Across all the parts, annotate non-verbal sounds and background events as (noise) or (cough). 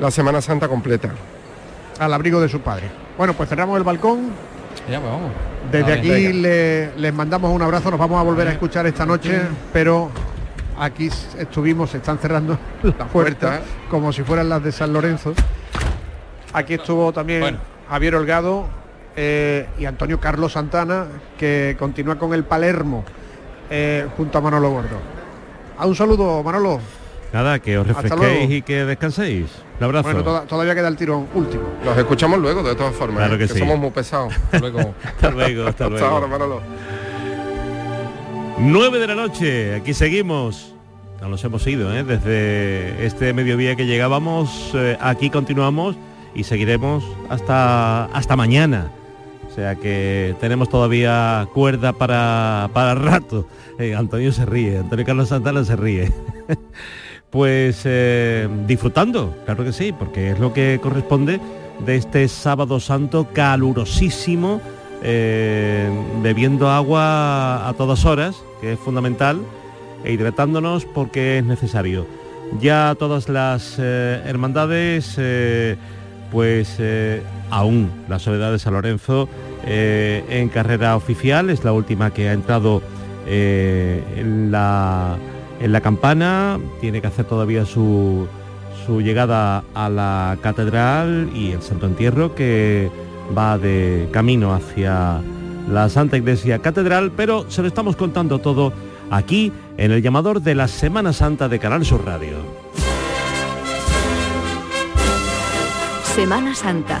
la Semana Santa completa. Al abrigo de su padre. Bueno, pues cerramos el balcón. Ya, pues vamos. Desde Vale. aquí le- les mandamos un abrazo, nos vamos a volver a escuchar esta noche, pero aquí estuvimos, se están cerrando las puertas puertas. como si fueran las de San Lorenzo. Aquí estuvo también Javier Holgado eh, y Antonio Carlos Santana, que continúa con el Palermo eh, junto a Manolo Gordo. A un saludo, Manolo. Nada, que os refresquéis y que descanséis. Un abrazo. Bueno, toda- todavía queda el tirón último. Los escuchamos luego, de todas formas. Claro ¿eh? que sí. somos muy pesados. (laughs) Hasta luego. Hasta luego, hasta luego. ahora, Manolo. 9 de la noche, aquí seguimos. No nos hemos ido, ¿eh? desde este mediodía que llegábamos, eh, aquí continuamos y seguiremos hasta, hasta mañana. O sea que tenemos todavía cuerda para, para rato. Eh, Antonio se ríe, Antonio Carlos Santana se ríe. (laughs) pues eh, disfrutando, claro que sí, porque es lo que corresponde de este sábado santo calurosísimo, eh, bebiendo agua a todas horas, que es fundamental, e hidratándonos porque es necesario. Ya todas las eh, hermandades, pues aún la Soledad de San Lorenzo en carrera oficial, es la última que ha entrado en, la, en la campana, tiene que hacer todavía su, su llegada a la catedral y el Santo Entierro que va de camino hacia la Santa Iglesia Catedral, pero se lo estamos contando todo aquí en el llamador de la Semana Santa de Canal Sur Radio. Semana Santa.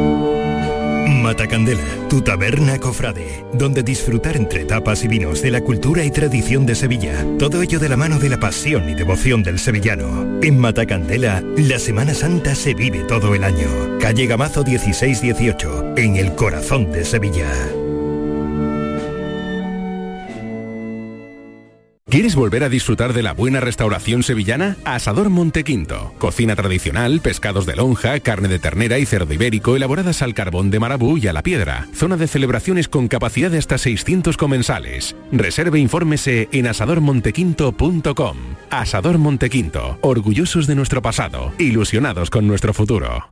Matacandela, tu taberna cofrade, donde disfrutar entre tapas y vinos de la cultura y tradición de Sevilla. Todo ello de la mano de la pasión y devoción del sevillano. En Matacandela, la Semana Santa se vive todo el año. Calle Gamazo 1618, en el corazón de Sevilla. ¿Quieres volver a disfrutar de la buena restauración sevillana? Asador Montequinto. Cocina tradicional, pescados de lonja, carne de ternera y cerdo ibérico elaboradas al carbón de marabú y a la piedra. Zona de celebraciones con capacidad de hasta 600 comensales. Reserve e infórmese en asadormontequinto.com. Asador Montequinto. Orgullosos de nuestro pasado. Ilusionados con nuestro futuro.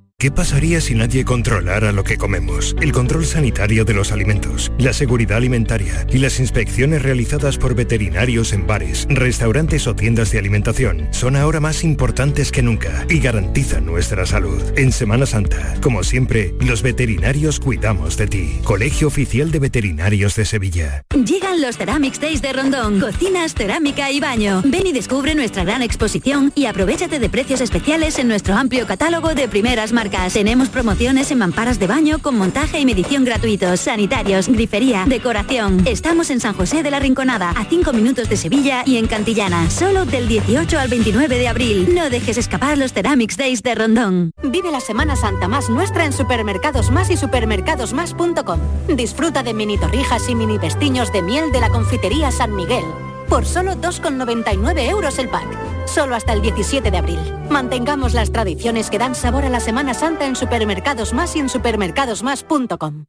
¿Qué pasaría si nadie controlara lo que comemos? El control sanitario de los alimentos, la seguridad alimentaria y las inspecciones realizadas por veterinarios en bares, restaurantes o tiendas de alimentación son ahora más importantes que nunca y garantizan nuestra salud. En Semana Santa, como siempre, los veterinarios cuidamos de ti. Colegio Oficial de Veterinarios de Sevilla. Llegan los Ceramics Days de Rondón. Cocinas, cerámica y baño. Ven y descubre nuestra gran exposición y aprovechate de precios especiales en nuestro amplio catálogo de primeras marcas. Tenemos promociones en mamparas de baño con montaje y medición gratuitos, sanitarios, grifería, decoración. Estamos en San José de la Rinconada, a 5 minutos de Sevilla y en Cantillana. Solo del 18 al 29 de abril. No dejes escapar los Ceramics Days de Rondón. Vive la Semana Santa más nuestra en Supermercados Más y supermercadosmás.com. Disfruta de mini torrijas y mini pestiños de miel de la confitería San Miguel. Por solo 2,99 euros el pack. Solo hasta el 17 de abril. Mantengamos las tradiciones que dan sabor a la Semana Santa en Supermercados Más y en supermercadosmás.com.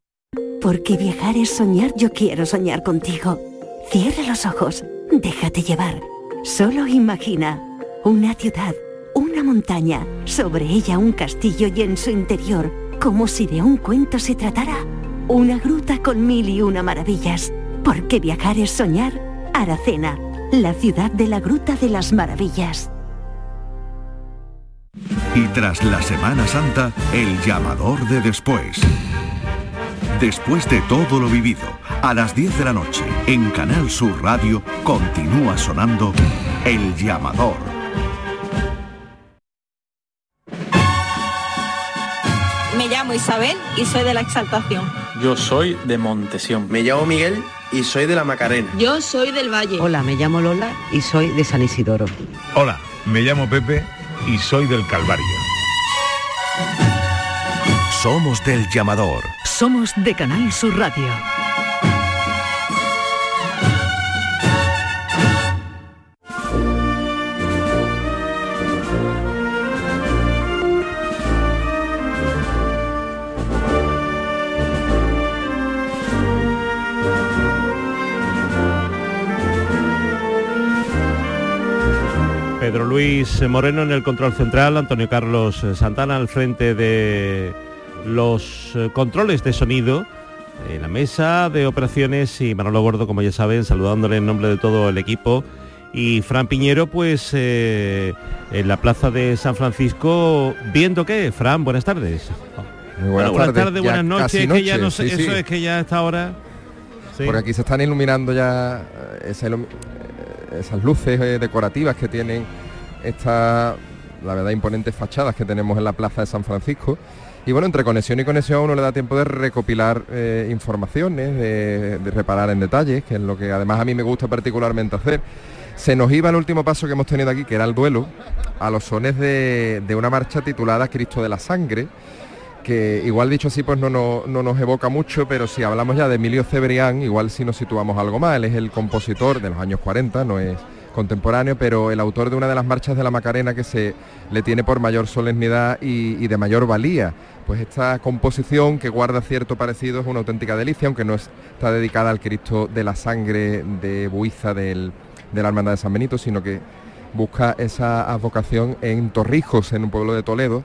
Porque viajar es soñar, yo quiero soñar contigo. Cierra los ojos, déjate llevar. Solo imagina una ciudad, una montaña, sobre ella un castillo y en su interior, como si de un cuento se tratara, una gruta con mil y una maravillas. Porque viajar es soñar, Aracena, la ciudad de la Gruta de las Maravillas. Y tras la Semana Santa, el llamador de después. Después de todo lo vivido, a las 10 de la noche, en Canal Sur Radio, continúa sonando El llamador. Me llamo Isabel y soy de la Exaltación. Yo soy de Montesión. Me llamo Miguel y soy de la Macarena. Yo soy del Valle. Hola, me llamo Lola y soy de San Isidoro. Hola, me llamo Pepe y soy del Calvario. Somos del llamador. Somos de Canal Sur Radio. Pedro Luis Moreno en el control central, Antonio Carlos Santana al frente de los eh, controles de sonido, en la mesa de operaciones y Manolo Gordo, como ya saben, saludándole en nombre de todo el equipo. Y Fran Piñero, pues eh, en la plaza de San Francisco, viendo qué. Fran, buenas tardes. Muy buenas, buenas tardes, tardes, buenas noches, noche. que ya no sé, sí, eso sí. es que ya a esta hora. Sí. Por aquí se están iluminando ya eh, esa ilum- esas luces eh, decorativas que tienen esta, la verdad, imponentes fachadas que tenemos en la plaza de San Francisco. Y bueno, entre conexión y conexión uno le da tiempo de recopilar eh, informaciones, de, de reparar en detalles, que es lo que además a mí me gusta particularmente hacer. Se nos iba el último paso que hemos tenido aquí, que era el duelo, a los sones de, de una marcha titulada Cristo de la Sangre, que igual dicho así pues no, no, no nos evoca mucho, pero si hablamos ya de Emilio Cebrián, igual si nos situamos algo más, él es el compositor de los años 40, no es contemporáneo, pero el autor de una de las marchas de la Macarena que se le tiene por mayor solemnidad y, de mayor valía. Pues esta composición que guarda cierto parecido es una auténtica delicia, aunque no es- está dedicada al Cristo de la sangre de Buiza del- de la Hermandad de San Benito, sino que busca esa advocación en Torrijos, en un pueblo de Toledo,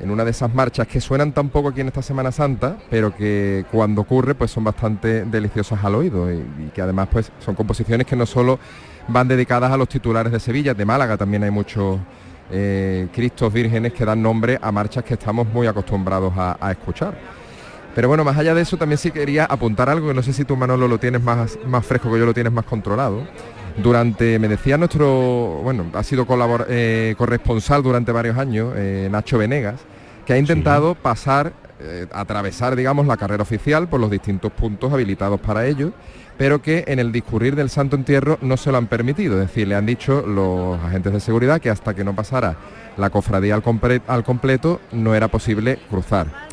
en una de esas marchas que suenan tan poco aquí en esta Semana Santa, pero que cuando ocurre pues son bastante deliciosas al oído y, que además pues son composiciones que no solo van dedicadas a los titulares de Sevilla, de Málaga también hay muchos eh, Cristos vírgenes que dan nombre a marchas que estamos muy acostumbrados a, a escuchar. Pero bueno, más allá de eso también sí quería apuntar algo que no sé si tú Manolo lo tienes más, más fresco que yo lo tienes más controlado. Durante, me decía nuestro, bueno, ha sido colabor- eh, corresponsal durante varios años, eh, Nacho Venegas, que ha intentado pasar, eh, atravesar, digamos, la carrera oficial por los distintos puntos habilitados para ello, pero que en el discurrir del Santo Entierro no se lo han permitido. Es decir, le han dicho los agentes de seguridad que hasta que no pasara la cofradía al, compre- al completo no era posible cruzar.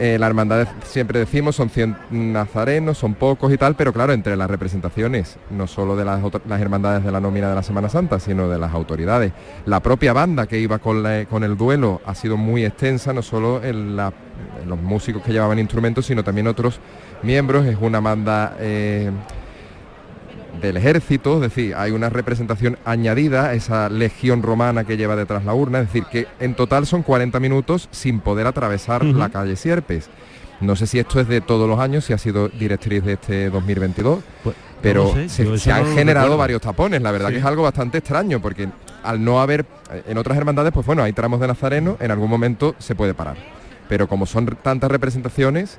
Eh, la hermandad siempre decimos son 100 nazarenos, son pocos y tal, pero claro, entre las representaciones, no solo de las, hermandades de la nómina de la Semana Santa, sino de las autoridades. La propia banda que iba con, el duelo ha sido muy extensa, no solo los músicos que llevaban instrumentos, sino también otros miembros. Es una banda eh, del ejército, es decir, hay una representación añadida, esa legión romana que lleva detrás la urna, es decir, que en total son 40 minutos sin poder atravesar la calle Sierpes. No sé si esto es de todos los años, si ha sido directriz de este 2022, pero no sé, se, han no generado recuerdo. varios tapones, la verdad Sí. que es algo bastante extraño, porque al no haber, en otras hermandades, pues bueno, hay tramos de Nazareno, en algún momento se puede parar. Pero como son tantas representaciones,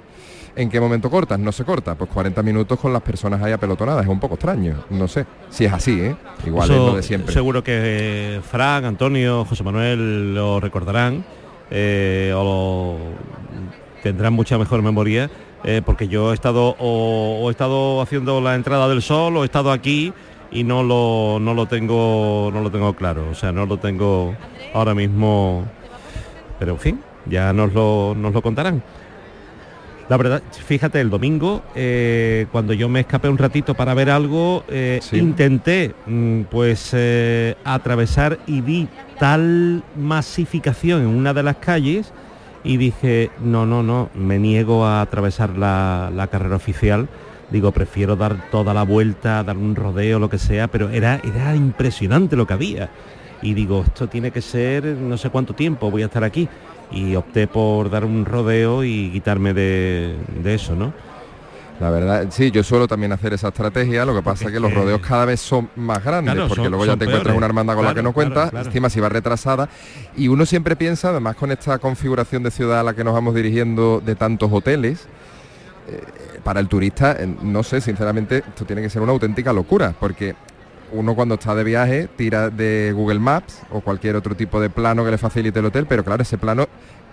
¿en qué momento cortas? No se corta, pues 40 minutos con las personas ahí apelotonadas, es un poco extraño, no sé, si es así, ¿eh? Igual Eso es lo de siempre. Seguro que eh, Fran, Antonio, José Manuel lo recordarán eh, o lo- tendrán mucha mejor memoria eh, porque yo he estado o, o he estado haciendo la entrada del sol o he estado aquí y no lo no lo tengo no lo tengo claro, o sea, no lo tengo ahora mismo, pero en fin, ya nos lo nos lo contarán. La verdad, fíjate, el domingo, eh, cuando yo me escapé un ratito para ver algo, eh, intenté mm, pues eh, atravesar y vi tal masificación en una de las calles y dije, no, no, no, me niego a atravesar la, la carrera oficial. Digo, prefiero dar toda la vuelta, dar un rodeo, lo que sea, pero era, era impresionante lo que había. Y digo, esto tiene que ser no sé cuánto tiempo, voy a estar aquí y opté por dar un rodeo y quitarme de, eso, ¿no? La verdad, sí, yo suelo también hacer esa estrategia, lo que pasa es que los rodeos cada vez son más grandes, porque luego ya te encuentras una hermandad con la que no cuentas, encima si va retrasada, y uno siempre piensa, además con esta configuración de ciudad a la que nos vamos dirigiendo de tantos hoteles, eh, para el turista, eh, no sé, sinceramente, esto tiene que ser una auténtica locura, porque uno cuando está de viaje tira de Google Maps o cualquier otro tipo de plano que le facilite el hotel, pero claro, ese plano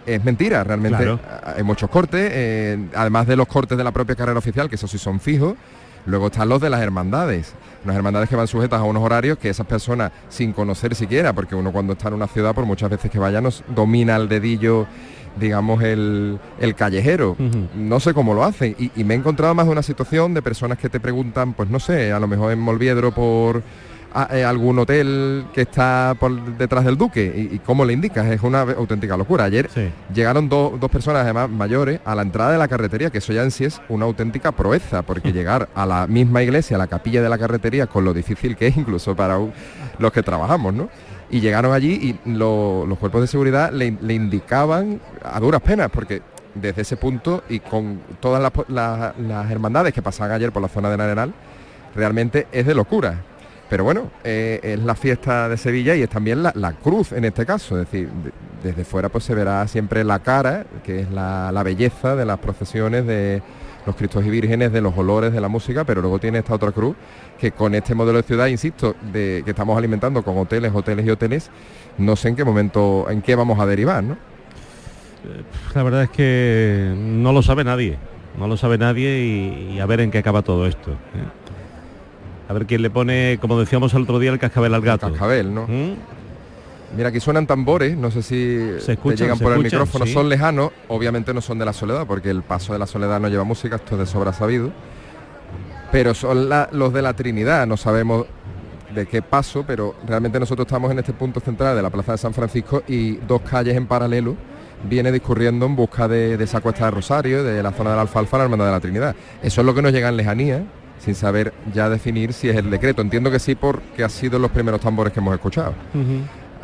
es mentira, realmente hay muchos cortes, eh, además de los cortes de la propia carrera oficial, que esos sí son fijos, luego están los de las hermandades, unas hermandades que van sujetas a unos horarios que esas personas, sin conocer siquiera, porque uno cuando está en una ciudad, por muchas veces que vaya, nos domina el dedillo digamos, el, callejero. No sé cómo lo hacen. Y, me he encontrado más de una situación de personas que te preguntan, pues no sé, a lo mejor en Molviedro por eh, algún hotel que está por detrás del Duque. Y, cómo le indicas, es una auténtica locura. Ayer llegaron dos personas, además mayores, a la entrada de la carretería, que eso ya en sí es una auténtica proeza, porque llegar a la misma iglesia, a la capilla de la carretería, con lo difícil que es incluso para los que trabajamos, ¿no? Y llegaron allí y los cuerpos de seguridad le, indicaban a duras penas, porque desde ese punto y con todas las, hermandades que pasaban ayer por la zona de Narenal, realmente es de locura. Pero bueno, eh, es la fiesta de Sevilla y es también la, cruz en este caso, es decir, desde fuera pues se verá siempre la cara, que es la, la belleza de las procesiones de los Cristos y Vírgenes, de los olores, de la música, pero luego tiene esta otra cruz que con este modelo de ciudad, insisto, de, que estamos alimentando con hoteles, hoteles y hoteles, no sé en qué momento, en qué vamos a derivar, ¿no? La verdad es que no lo sabe nadie, no lo sabe nadie y, a ver en qué acaba todo esto. ¿eh? A ver quién le pone, como decíamos el otro día, el cascabel al gato. El cascabel, ¿no? ¿Mm? Mira, aquí suenan tambores, no sé si se llegan por el micrófono, son lejanos, obviamente no son de la soledad, porque el paso de la soledad no lleva música, esto es de sobra sabido pero son los de la Trinidad, no sabemos de qué paso, pero realmente nosotros estamos en este punto central de la Plaza de San Francisco y dos calles en paralelo viene discurriendo en busca de, esa cuesta de Rosario, de la zona de la Alfalfa, la Hermandad de la Trinidad. Eso es lo que nos llega en lejanía, sin saber ya definir si es el decreto. Entiendo que sí porque ha sido los primeros tambores que hemos escuchado.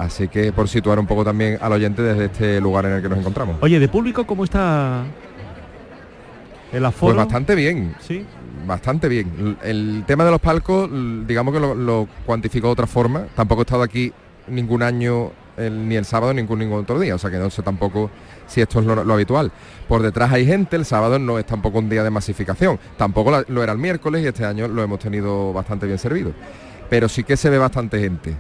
Así que por situar un poco también al oyente desde este lugar en el que nos encontramos. Oye, de público, ¿cómo está el aforo? Pues bastante bien. Sí bastante bien. El tema de los palcos, digamos que lo, cuantificó de otra forma. Tampoco he estado aquí ningún año, ni el sábado, ni ningún, ningún otro día. O sea que no sé tampoco si esto es lo, habitual. Por detrás hay gente, el sábado no es tampoco un día de masificación. Tampoco lo era el miércoles y este año lo hemos tenido bastante bien servido. Pero sí que se ve bastante gente.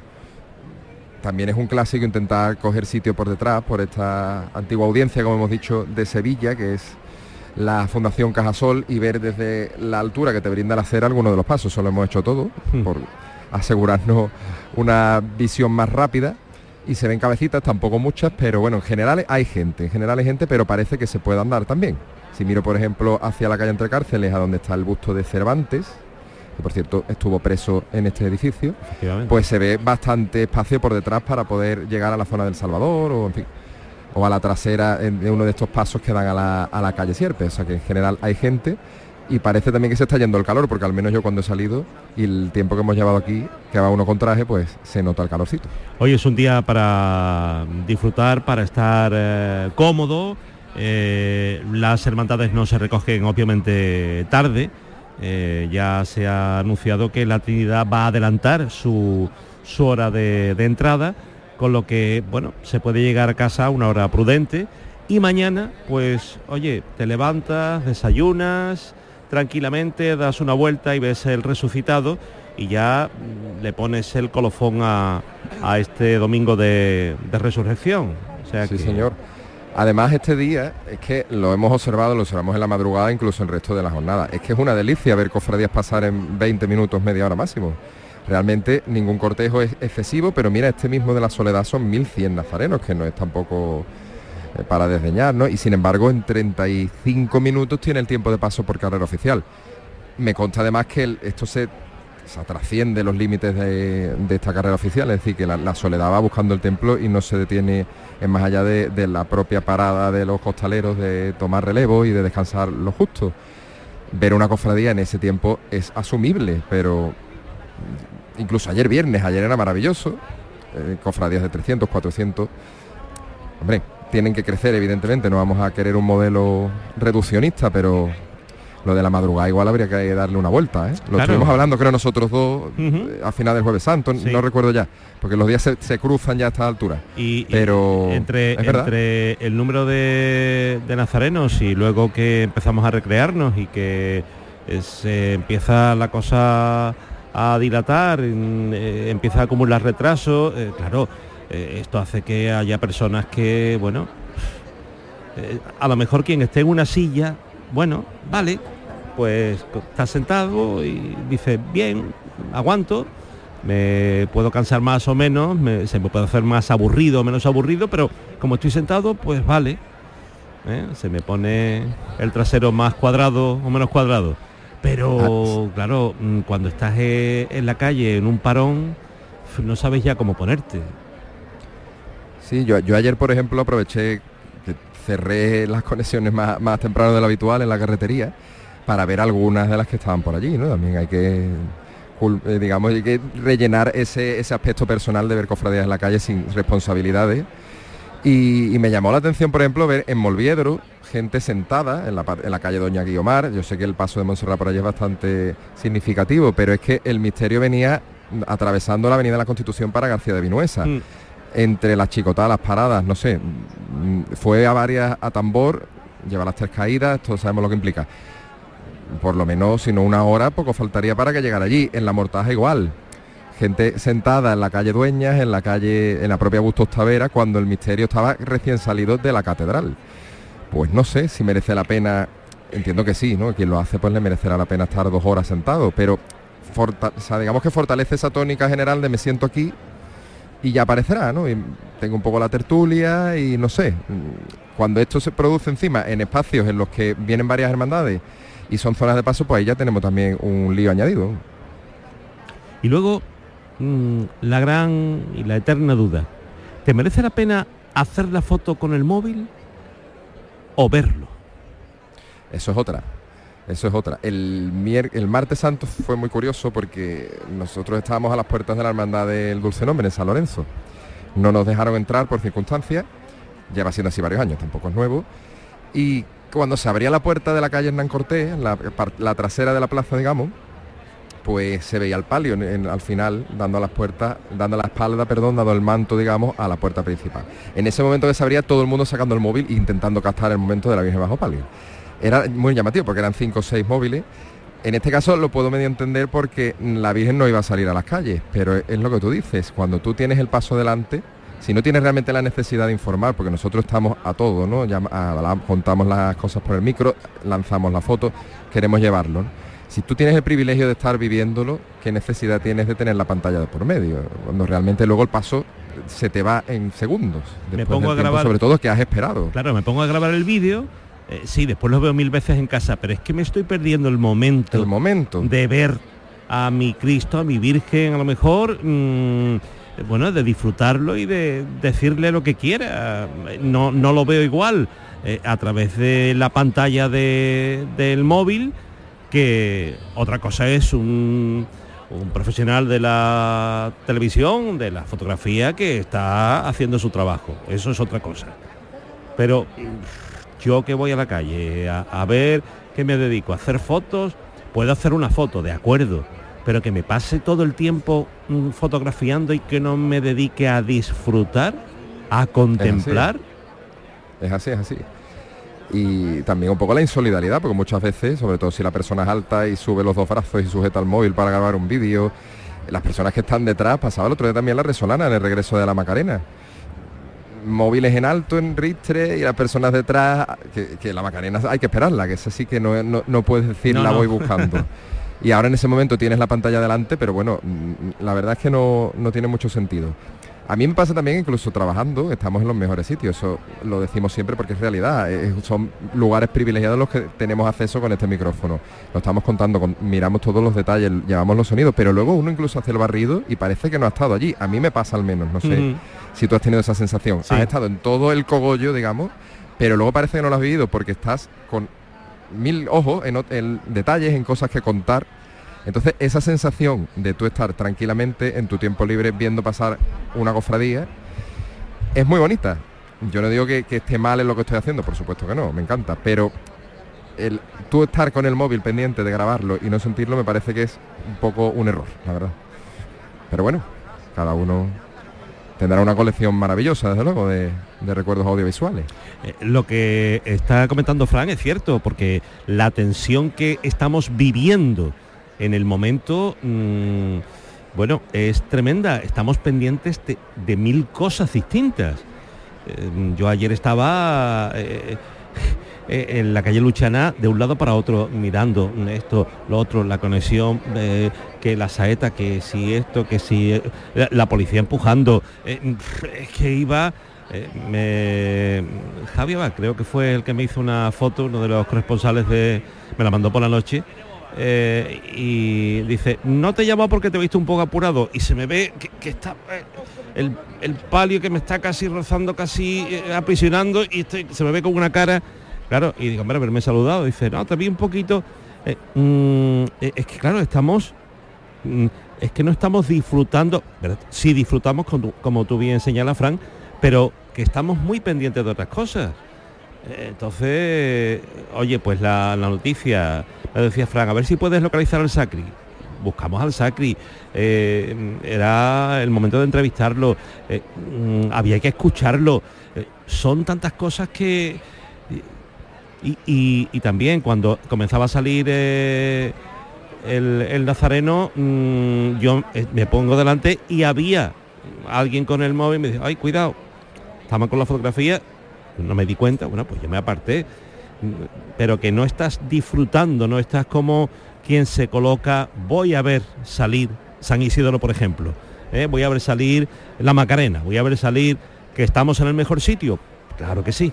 También es un clásico intentar coger sitio por detrás, por esta antigua audiencia, como hemos dicho, de Sevilla, que es la Fundación Cajasol y ver desde la altura que te brinda la acera algunos de los pasos. Eso lo hemos hecho todo hmm. por asegurarnos una visión más rápida. Y se ven cabecitas, tampoco muchas, pero bueno, en general hay gente, en general hay gente, pero parece que se puede andar también. Si miro, por ejemplo, hacia la calle Entre Cárceles, a donde está el busto de Cervantes, que por cierto estuvo preso en este edificio, pues se ve bastante espacio por detrás para poder llegar a la zona del Salvador o en fin o a la trasera de uno de estos pasos que dan a la, a la calle Sierpe. O sea que en general hay gente y parece también que se está yendo el calor, porque al menos yo cuando he salido y el tiempo que hemos llevado aquí, que va uno con traje, pues se nota el calorcito. Hoy es un día para disfrutar, para estar eh, cómodo. Eh, las hermandades no se recogen obviamente tarde. Eh, ya se ha anunciado que la Trinidad va a adelantar su, su hora de, de entrada con lo que, bueno, se puede llegar a casa a una hora prudente y mañana, pues, oye, te levantas, desayunas tranquilamente, das una vuelta y ves el resucitado y ya mm, le pones el colofón a, este domingo de, resurrección. O sea sí, señor. Además, este día es que lo hemos observado, lo observamos en la madrugada, incluso el resto de la jornada. Es que es una delicia ver cofradías pasar en 20 minutos, media hora máximo. Realmente ningún cortejo es excesivo, pero mira, este mismo de la Soledad son 1.100 nazarenos, que no es tampoco eh, para desdeñar, ¿no? Y sin embargo, en 35 minutos tiene el tiempo de paso por carrera oficial. Me consta además que esto se, trasciende los límites de, esta carrera oficial, es decir, que la, soledad va buscando el templo y no se detiene en más allá de, de, la propia parada de los costaleros de tomar relevo y de descansar lo justo. Ver una cofradía en ese tiempo es asumible, pero incluso ayer viernes, ayer era maravilloso, eh, cofradías de 300, 400. Hombre, tienen que crecer, evidentemente, no vamos a querer un modelo reduccionista, pero lo de la madrugada igual habría que darle una vuelta. ¿eh? Lo estuvimos hablando, creo, nosotros dos eh, a final del jueves santo, no recuerdo ya, porque los días se, cruzan ya a esta altura. Y, pero entre, entre el número de, de, nazarenos y luego que empezamos a recrearnos y que se empieza la cosa a dilatar, eh, empieza a acumular retraso, eh, claro, eh, esto hace que haya personas que, bueno, a lo mejor quien esté en una silla, bueno, vale, pues está sentado y dice, bien, aguanto, me puedo cansar más o menos, se me puede hacer más aburrido o menos aburrido, pero como estoy sentado, pues vale. Se me pone el trasero más cuadrado o menos cuadrado. Pero ah, claro, mm, cuando estás eh, en la calle, en un parón, no sabes ya cómo ponerte. Sí, yo, ayer, por ejemplo, aproveché cerré las conexiones más, temprano de lo habitual en la carretería para ver algunas de las que estaban por allí, ¿no? También hay que eh, digamos, hay que rellenar ese, ese aspecto personal de ver cofradías en la calle sin responsabilidades. Y, y, me llamó la atención, por ejemplo, ver en Molviedro gente sentada en la, calle Doña Guiomar. Yo sé que el paso de Montserrat por allí es bastante significativo, pero es que el misterio venía atravesando la avenida de la Constitución para García de Vinuesa. Mm. Entre las chicotadas, las paradas, no sé, mm, fue a varias a tambor, lleva las tres caídas, todos sabemos lo que implica. Por lo menos, si no una hora, poco faltaría para que llegara allí. En la mortaja igual, gente sentada en la calle Dueñas, en la calle, en la propia Bustos Tavera, cuando el misterio estaba recién salido de la catedral pues no sé si merece la pena, entiendo que sí, ¿no? Quien lo hace pues le merecerá la pena estar dos horas sentado, pero digamos que fortalece esa tónica general de me siento aquí y ya aparecerá, ¿no? Y tengo un poco la tertulia y no sé, cuando esto se produce encima en espacios en los que vienen varias hermandades y son zonas de paso, pues ahí ya tenemos también un lío añadido. Y luego, mm, la gran y la eterna duda, ¿te merece la pena hacer la foto con el móvil o verlo. Eso es otra. Eso es otra. El, el martes santo fue muy curioso porque nosotros estábamos a las puertas de la hermandad del Dulce Nombre en San Lorenzo. No nos dejaron entrar por circunstancias. Lleva siendo así varios años, tampoco es nuevo. Y cuando se abría la puerta de la calle Hernán Cortés, la, la trasera de la plaza, digamos, pues se veía el palio al final dando las puertas, dando la espalda, perdón, dando el manto, digamos, a la puerta principal. En ese momento que se abría todo el mundo sacando el móvil e intentando captar el momento de la Virgen bajo palio. Era muy llamativo porque eran cinco o seis móviles. En este caso lo puedo medio entender porque la Virgen no iba a salir a las calles, pero es lo que tú dices, cuando tú tienes el paso delante, si no tienes realmente la necesidad de informar, porque nosotros estamos a todo, ¿no? Ya, contamos las cosas por el micro, lanzamos la foto, queremos llevarlo. Si tú tienes el privilegio de estar viviéndolo, ¿qué necesidad tienes de tener la pantalla de por medio? Cuando realmente luego el paso se te va en segundos. Me pongo a grabar, sobre todo que has esperado. Claro, me pongo a grabar el vídeo. Eh, sí, después lo veo mil veces en casa, pero es que me estoy perdiendo el momento. El momento. De ver a mi Cristo, a mi Virgen, a lo mejor. Mm, bueno, de disfrutarlo y de decirle lo que quiera. No, no lo veo igual eh, a través de la pantalla del móvil que otra cosa es un, profesional de la televisión, de la fotografía, que está haciendo su trabajo. Eso es otra cosa. Pero yo que voy a la calle a, ver que me dedico a hacer fotos, puedo hacer una foto, de acuerdo, pero que me pase todo el tiempo mm, fotografiando y que no me dedique a disfrutar, a contemplar. Es así, es así y también un poco la insolidaridad, porque muchas veces, sobre todo si la persona es alta y sube los dos brazos y sujeta el móvil para grabar un vídeo, las personas que están detrás, pasaba el otro día también la resolana en el regreso de la Macarena. Móviles en alto, en ristre, y las personas detrás, que, la Macarena hay que esperarla, que es así que no, no, puedes decir la voy buscando. (laughs) y ahora en ese momento tienes la pantalla delante, pero bueno, mm, la verdad es que no, no tiene mucho sentido. A mí me pasa también, incluso trabajando, estamos en los mejores sitios, eso lo decimos siempre porque es realidad, eh, son lugares privilegiados los que tenemos acceso con este micrófono. Lo estamos contando, miramos todos los detalles, llevamos los sonidos, pero luego uno incluso hace el barrido y parece que no ha estado allí. A mí me pasa al menos, no sé si tú has tenido esa sensación. Has estado en todo el cogollo, digamos, pero luego parece que no lo has vivido porque estás con mil ojos en detalles, en cosas que contar entonces, esa sensación de tú estar tranquilamente en tu tiempo libre viendo pasar una cofradía es muy bonita. Yo no digo que, esté mal en lo que estoy haciendo, por supuesto que no, me encanta, pero el, tú estar con el móvil pendiente de grabarlo y no sentirlo me parece que es un poco un error, la verdad. Pero bueno, cada uno tendrá una colección maravillosa, desde luego, de, recuerdos audiovisuales. Eh, lo que está comentando Fran es cierto, porque la tensión que estamos viviendo en el momento, mm, bueno, es tremenda. Estamos pendientes de, mil cosas distintas. Eh, yo ayer estaba eh, eh, en la calle Luchana de un lado para otro mirando esto, lo otro, la conexión, que la saeta, que si esto, que si la, policía empujando. es que iba... me, Javier creo que fue el que me hizo una foto, uno de los corresponsales de... Me la mandó por la noche eh, y dice, no te llamo porque te he un poco apurado y se me ve que, está eh, el, palio que me está casi rozando, casi eh, aprisionando y se me ve con una cara, claro, y digo, hombre, haberme saludado, dice, no, te vi un poquito, mm, es que claro, estamos, mm, es que no estamos disfrutando, sí disfrutamos como, tú bien señalas, Frank, pero que estamos muy pendientes de otras cosas. Entonces, oye, pues la, la noticia le decía Fran, a ver si puedes localizar al Sacri. Buscamos al Sacri, eh, era el momento de entrevistarlo, eh, mm, había que escucharlo. Eh, son tantas cosas que... Y, también cuando comenzaba a salir el, nazareno, mm, yo me pongo delante y había alguien con el móvil y me dice, ay, cuidado, estamos con la fotografía, no me di cuenta, bueno, pues yo me aparté pero que no estás disfrutando, no estás como quien se coloca, voy a ver salir San Isidro, por ejemplo, ¿eh? voy a ver salir la Macarena, voy a ver salir que estamos en el mejor sitio, claro que sí,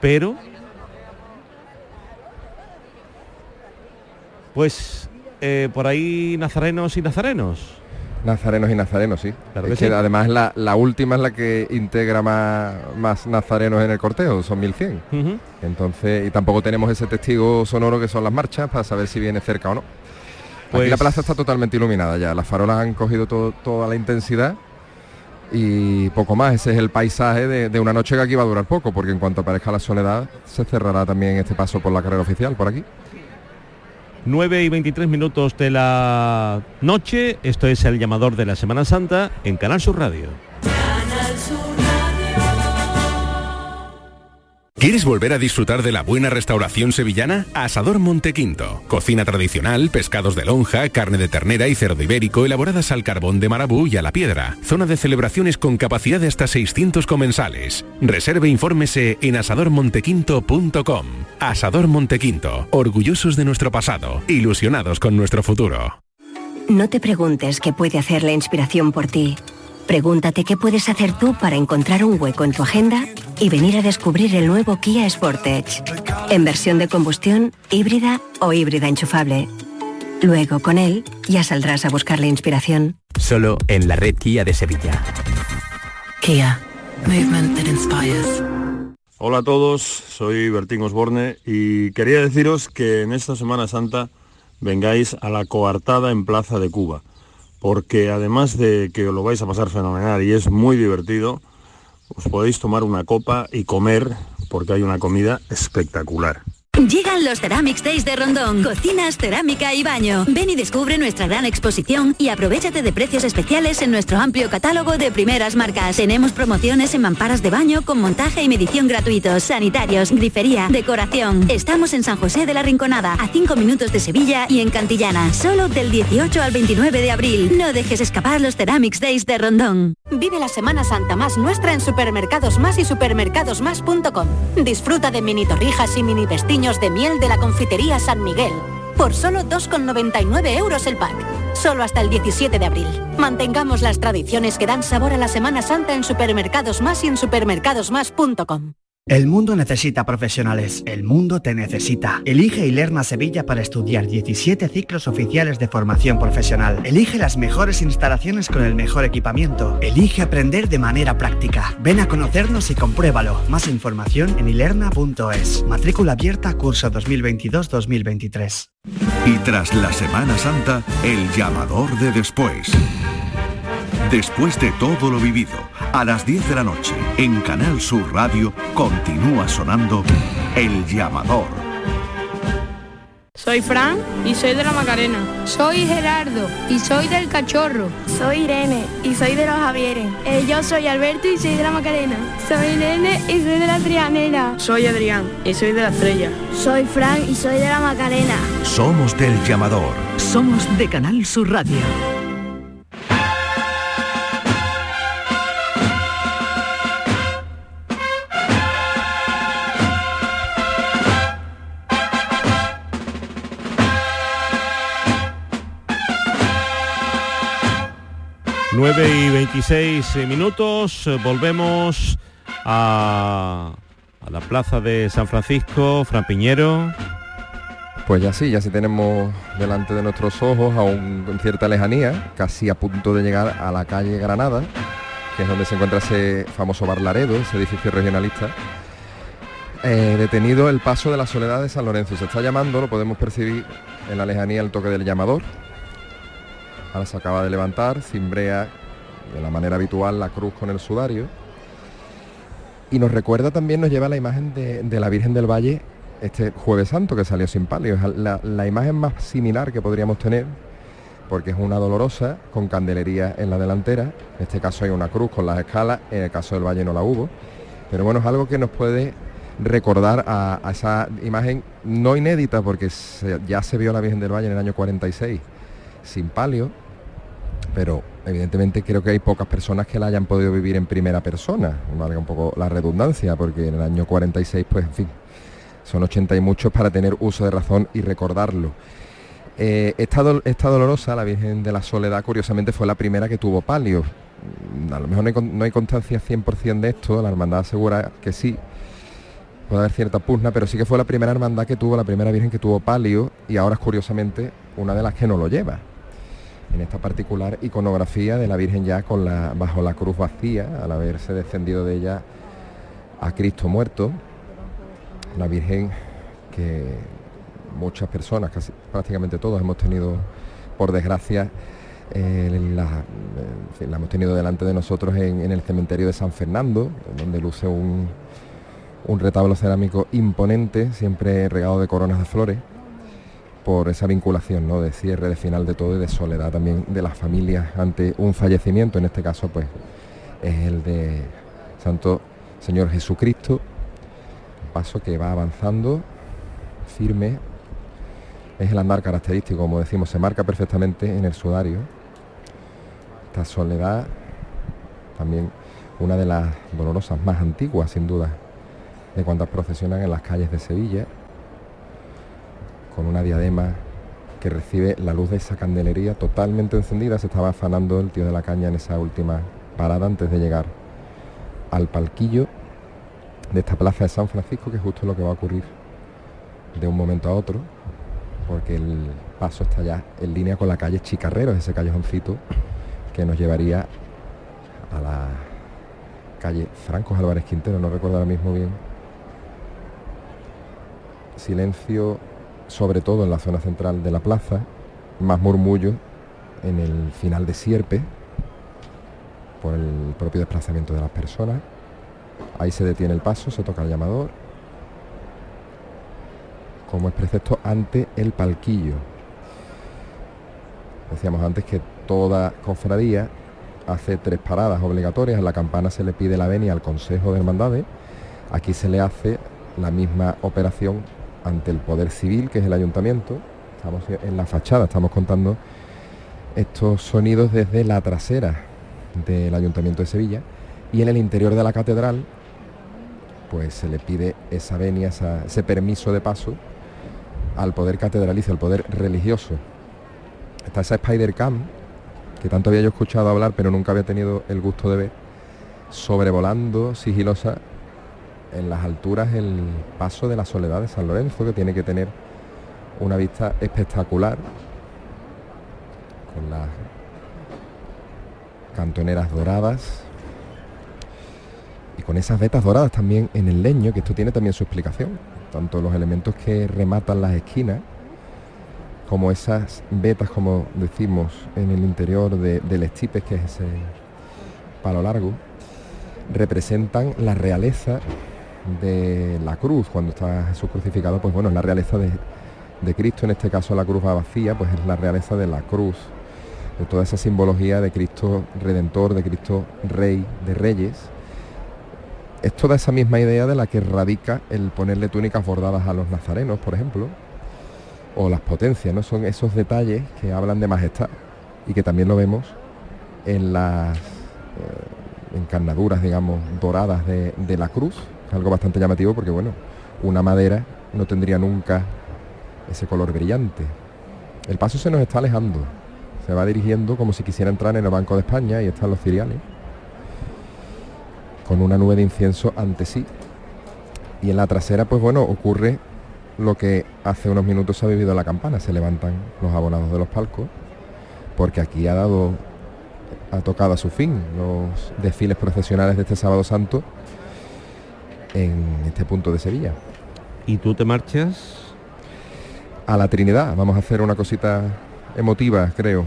pero pues eh, por ahí nazarenos y nazarenos. Nazarenos y nazarenos, sí. además la, la, última es la que integra más, más nazarenos en el cortejo, son 1100. Entonces, y tampoco tenemos ese testigo sonoro que son las marchas para saber si viene cerca o no. Pues... la plaza está totalmente iluminada ya, las farolas han cogido toda la intensidad y poco más. Ese es el paisaje de, de, una noche que aquí va a durar poco, porque en cuanto aparezca la soledad se cerrará también este paso por la carrera oficial por aquí. 9 y 23 minutos de la noche. Esto es el llamador de la Semana Santa en Canal Sur Radio. ¿Quieres volver a disfrutar de la buena restauración sevillana? Asador Montequinto. Cocina tradicional, pescados de lonja, carne de ternera y cerdo ibérico elaboradas al carbón de marabú y a la piedra. Zona de celebraciones con capacidad de hasta 600 comensales. Reserve e infórmese en asadormontequinto.com. Asador Montequinto. Orgullosos de nuestro pasado, ilusionados con nuestro futuro. No te preguntes qué puede hacer la inspiración por ti. Pregúntate qué puedes hacer tú para encontrar un hueco en tu agenda y venir a descubrir el nuevo Kia Sportage, en versión de combustión, híbrida o híbrida enchufable. Luego, con él, ya saldrás a buscar la inspiración. Solo en la red Kia de Sevilla. Kia. Movement that inspires. Hola a todos, soy Bertín Osborne y quería deciros que en esta Semana Santa vengáis a la coartada en Plaza de Cuba, porque además de que os lo vais a pasar fenomenal y es muy divertido, os podéis tomar una copa y comer porque hay una comida espectacular. Llegan los Ceramics Days de Rondón. Cocinas, cerámica y baño. Ven y descubre nuestra gran exposición y aprovechate de precios especiales en nuestro amplio catálogo de primeras marcas. Tenemos promociones en mamparas de baño con montaje y medición gratuitos, sanitarios, grifería, decoración. Estamos en San José de la Rinconada, a 5 minutos de Sevilla y en Cantillana. Solo del 18 al 29 de abril. No dejes escapar los Ceramics Days de Rondón. Vive la Semana Santa más nuestra en Supermercados Más y supermercadosmás.com. Disfruta de mini torrijas y mini vestidos de miel de la confitería San Miguel por solo 2,99 euros el pack. solo hasta el 17 de abril. Mantengamos las tradiciones que dan sabor a la Semana Santa en Supermercados Más y en supermercadosmás.com. El mundo necesita profesionales, el mundo te necesita. Elige Ilerna Sevilla para estudiar 17 ciclos oficiales de formación profesional. Elige las mejores instalaciones con el mejor equipamiento. Elige aprender de manera práctica. Ven a conocernos y compruébalo. Más información en ilerna.es. Matrícula abierta curso 2022-2023. Y tras la Semana Santa, el llamador de después. Después de todo lo vivido, a las 10 de la noche, en Canal Sur Radio, continúa sonando El Llamador. Soy Fran y soy de la Macarena. Soy Gerardo y soy del Cachorro. Soy Irene y soy de los Javieres. Eh, yo soy Alberto y soy de la Macarena. Soy Irene y soy de la Trianera. Soy Adrián y soy de la Estrella. Soy Fran y soy de la Macarena. Somos del Llamador. Somos de Canal Sur Radio. 9 y 26 minutos, volvemos a, a la plaza de San Francisco, Fran Piñero. Pues ya sí, ya sí tenemos delante de nuestros ojos, aún con cierta lejanía, casi a punto de llegar a la calle Granada, que es donde se encuentra ese famoso Bar Laredo, ese edificio regionalista. Eh, detenido el paso de la soledad de San Lorenzo. Se está llamando, lo podemos percibir en la lejanía el toque del llamador, Ahora se acaba de levantar, cimbrea de la manera habitual la cruz con el sudario. Y nos recuerda también, nos lleva la imagen de, la Virgen del Valle este jueves santo que salió sin palio. Es la, imagen más similar que podríamos tener, porque es una dolorosa con candelería en la delantera. En este caso hay una cruz con las escalas, en el caso del Valle no la hubo. Pero bueno, es algo que nos puede recordar a, esa imagen no inédita, porque ya se vio la Virgen del Valle en el año 46 sin palio, pero evidentemente creo que hay pocas personas que la hayan podido vivir en primera persona, valga un poco la redundancia, porque en el año 46, pues en fin, son 80 y muchos para tener uso de razón y recordarlo. Eh, esta, dolorosa, la Virgen de la Soledad, curiosamente fue la primera que tuvo palio. A lo mejor no hay, no hay constancia 100% de esto, la hermandad asegura que sí, puede haber cierta pugna, pero sí que fue la primera hermandad que tuvo, la primera Virgen que tuvo palio y ahora es curiosamente una de las que no lo lleva en esta particular iconografía de la Virgen ya con la, bajo la cruz vacía, al haberse descendido de ella a Cristo muerto, la Virgen que muchas personas, casi prácticamente todos hemos tenido, por desgracia, eh, la, hemos tenido delante de nosotros en, el cementerio de San Fernando, donde luce un retablo cerámico imponente, siempre regado de coronas de flores por esa vinculación ¿no? de cierre, de final de todo y de soledad también de las familias ante un fallecimiento, en este caso pues es el de Santo Señor Jesucristo, paso que va avanzando firme, es el andar característico, como decimos, se marca perfectamente en el sudario. Esta soledad, también una de las dolorosas más antiguas, sin duda, de cuantas procesionan en las calles de Sevilla con una diadema que recibe la luz de esa candelería totalmente encendida. Se estaba afanando el tío de la caña en esa última parada antes de llegar al palquillo de esta plaza de San Francisco, que es justo lo que va a ocurrir de un momento a otro, porque el paso está ya en línea con la calle Chicarreros, ese callejoncito que nos llevaría a la calle Franco Álvarez Quintero, no recuerdo ahora mismo bien. Silencio sobre todo en la zona central de la plaza, más murmullo en el final de Sierpe, por el propio desplazamiento de las personas. Ahí se detiene el paso, se toca el llamador, como es precepto ante el palquillo. Decíamos antes que toda cofradía hace tres paradas obligatorias, en la campana se le pide la venia al Consejo de Hermandades, aquí se le hace la misma operación ante el Poder Civil, que es el ayuntamiento. Estamos en la fachada, estamos contando estos sonidos desde la trasera del ayuntamiento de Sevilla y en el interior de la catedral pues se le pide esa venia, ese permiso de paso al poder catedralicio, al poder religioso. está esa Spider Cam, que tanto había yo escuchado hablar, pero nunca había tenido el gusto de ver, sobrevolando sigilosa en las alturas el paso de la soledad de San Lorenzo, que tiene que tener una vista espectacular, con las cantoneras doradas y con esas vetas doradas también en el leño, que esto tiene también su explicación, tanto los elementos que rematan las esquinas, como esas vetas, como decimos, en el interior del estipes, que es ese palo largo, representan la realeza de la cruz, cuando está Jesús crucificado, pues bueno, es la realeza de, de Cristo, en este caso la cruz va vacía, pues es la realeza de la cruz, de toda esa simbología de Cristo Redentor, de Cristo Rey de Reyes. Es toda esa misma idea de la que radica el ponerle túnicas bordadas a los nazarenos, por ejemplo, o las potencias, ¿no? Son esos detalles que hablan de majestad y que también lo vemos en las eh, encarnaduras, digamos, doradas de, de la cruz, algo bastante llamativo porque, bueno, una madera no tendría nunca ese color brillante. El paso se nos está alejando, se va dirigiendo como si quisiera entrar en el Banco de España y están los ciriales, con una nube de incienso ante sí. Y en la trasera, pues bueno, ocurre lo que hace unos minutos ha vivido la campana, se levantan los abonados de los palcos, porque aquí ha dado, ha tocado a su fin los desfiles procesionales de este sábado santo en este punto de Sevilla. ¿Y tú te marchas? A la Trinidad, vamos a hacer una cosita emotiva, creo,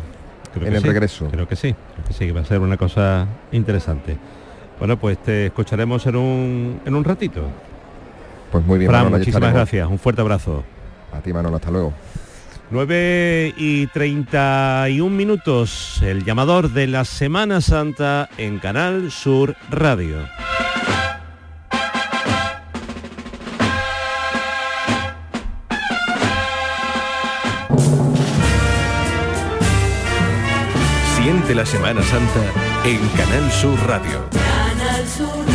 Creo en que el sí, regreso. Creo que sí, creo que sí, que va a ser una cosa interesante. Bueno, pues te escucharemos en un, en un ratito. Pues muy bien, Fran, Manolo, muchísimas gracias, un fuerte abrazo. A ti, Manolo, hasta luego. 9 y 31 minutos, el llamador de la Semana Santa en Canal Sur Radio. Siente la Semana Santa en Canal Sur Radio.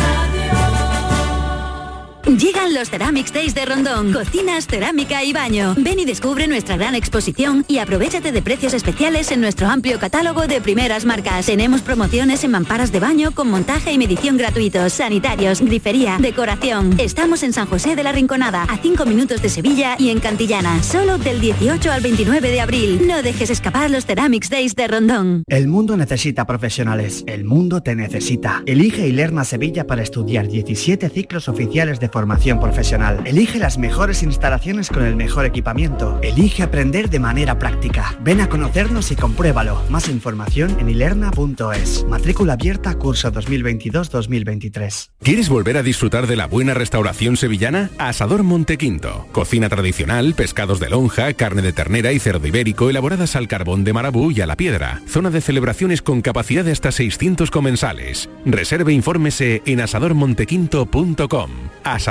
Llegan los Ceramics Days de Rondón. Cocinas, cerámica y baño. Ven y descubre nuestra gran exposición y aprovechate de precios especiales en nuestro amplio catálogo de primeras marcas. Tenemos promociones en mamparas de baño con montaje y medición gratuitos, sanitarios, grifería, decoración. Estamos en San José de la Rinconada, a 5 minutos de Sevilla y en Cantillana. Solo del 18 al 29 de abril. No dejes escapar los Ceramics Days de Rondón. El mundo necesita profesionales. El mundo te necesita. Elige Ilerna Sevilla para estudiar 17 ciclos oficiales de formación profesional. Elige las mejores instalaciones con el mejor equipamiento. Elige aprender de manera práctica. Ven a conocernos y compruébalo. Más información en ilerna.es. Matrícula abierta curso 2022-2023. ¿Quieres volver a disfrutar de la buena restauración sevillana? Asador Montequinto. Cocina tradicional, pescados de lonja, carne de ternera y cerdo ibérico elaboradas al carbón de marabú y a la piedra. Zona de celebraciones con capacidad de hasta 600 comensales. Reserve e infórmese en asadormontequinto.com. Asador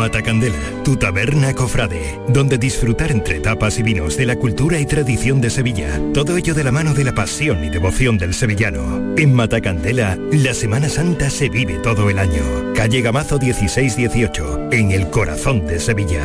Matacandela, tu taberna cofrade, donde disfrutar entre tapas y vinos de la cultura y tradición de Sevilla, todo ello de la mano de la pasión y devoción del sevillano. En Matacandela, la Semana Santa se vive todo el año. Calle Gamazo 1618, en el corazón de Sevilla.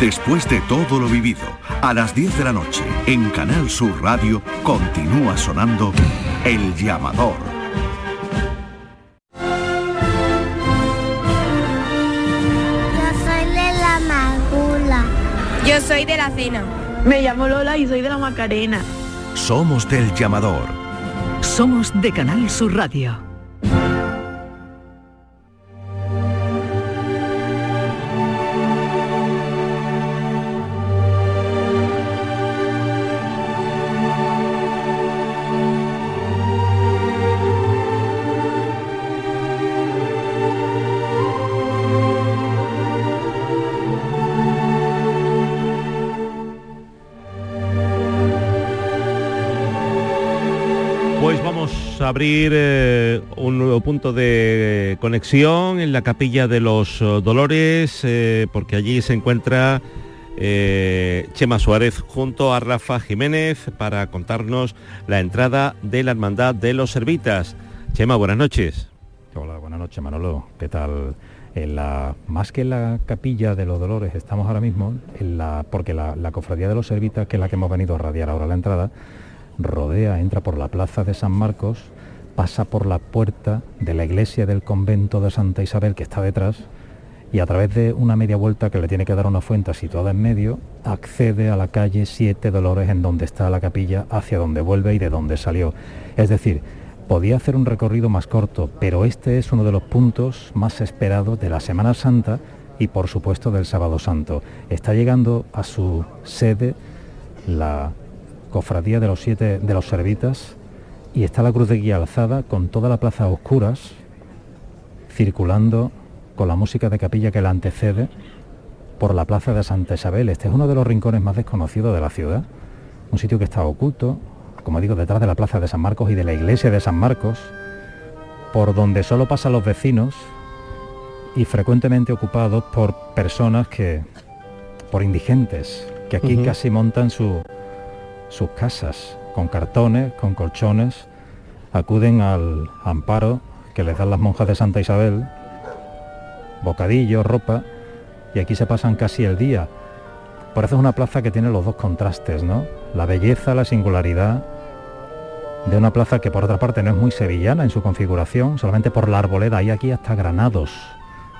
Después de todo lo vivido, a las 10 de la noche, en Canal Sur Radio, continúa sonando El llamador. Yo soy de la Magula. soy de la cena. Me llamo Lola y soy de la Macarena. Somos del llamador. Somos de Canal Sur Radio. Abrir eh, un nuevo punto de conexión en la capilla de los eh, Dolores, eh, porque allí se encuentra eh, Chema Suárez junto a Rafa Jiménez para contarnos la entrada de la Hermandad de los Servitas. Chema, buenas noches. Hola, buenas noches Manolo. ¿Qué tal? En la, más que en la capilla de los Dolores, estamos ahora mismo en la, porque la, la cofradía de los Servitas, que es la que hemos venido a radiar ahora la entrada, rodea, entra por la plaza de San Marcos, pasa por la puerta de la iglesia del convento de Santa Isabel que está detrás y a través de una media vuelta que le tiene que dar una fuente situada en medio, accede a la calle Siete Dolores en donde está la capilla, hacia donde vuelve y de donde salió. Es decir, podía hacer un recorrido más corto, pero este es uno de los puntos más esperados de la Semana Santa y por supuesto del Sábado Santo. Está llegando a su sede la Cofradía de los Siete de los Servitas y está la cruz de guía alzada con toda la plaza a oscuras, circulando con la música de capilla que la antecede por la plaza de Santa Isabel. Este es uno de los rincones más desconocidos de la ciudad, un sitio que está oculto, como digo, detrás de la plaza de San Marcos y de la iglesia de San Marcos, por donde solo pasan los vecinos y frecuentemente ocupados por personas que, por indigentes, que aquí casi montan su, sus casas con cartones, con colchones, acuden al amparo que les dan las monjas de Santa Isabel, bocadillos, ropa, y aquí se pasan casi el día. Por eso es una plaza que tiene los dos contrastes, ¿no? La belleza, la singularidad de una plaza que por otra parte no es muy sevillana en su configuración, solamente por la arboleda hay aquí hasta granados,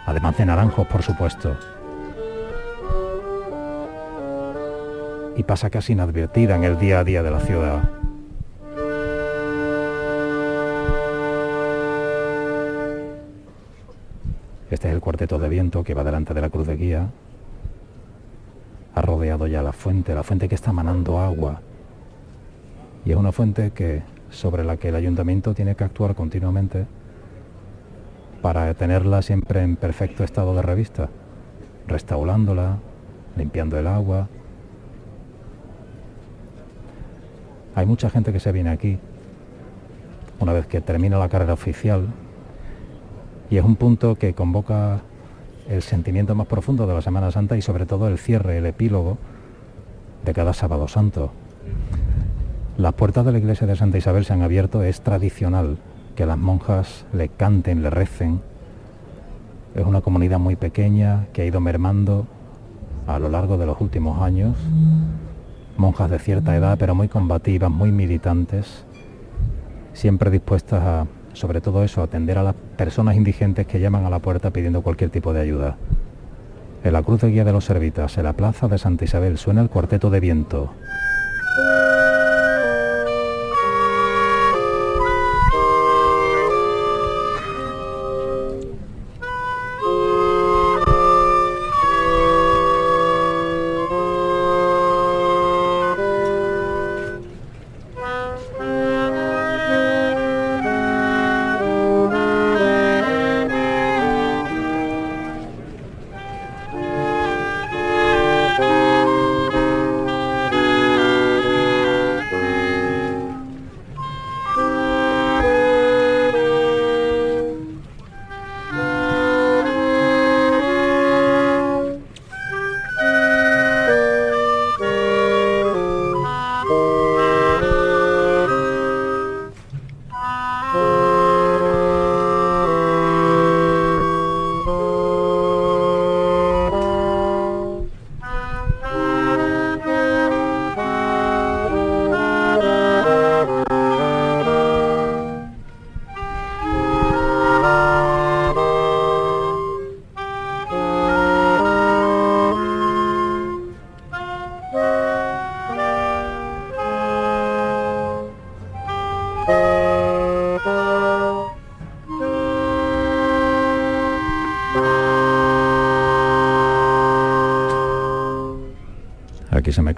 además de naranjos, por supuesto. Y pasa casi inadvertida en el día a día de la ciudad. Este es el cuarteto de viento que va delante de la cruz de guía. Ha rodeado ya la fuente, la fuente que está manando agua. Y es una fuente que sobre la que el ayuntamiento tiene que actuar continuamente para tenerla siempre en perfecto estado de revista, restaurándola, limpiando el agua, Hay mucha gente que se viene aquí una vez que termina la carrera oficial y es un punto que convoca el sentimiento más profundo de la Semana Santa y sobre todo el cierre, el epílogo de cada sábado santo. Las puertas de la iglesia de Santa Isabel se han abierto, es tradicional que las monjas le canten, le recen. Es una comunidad muy pequeña que ha ido mermando a lo largo de los últimos años monjas de cierta edad, pero muy combativas, muy militantes, siempre dispuestas a, sobre todo eso, atender a las personas indigentes que llaman a la puerta pidiendo cualquier tipo de ayuda. En la cruz de guía de los servitas, en la plaza de Santa Isabel, suena el cuarteto de viento.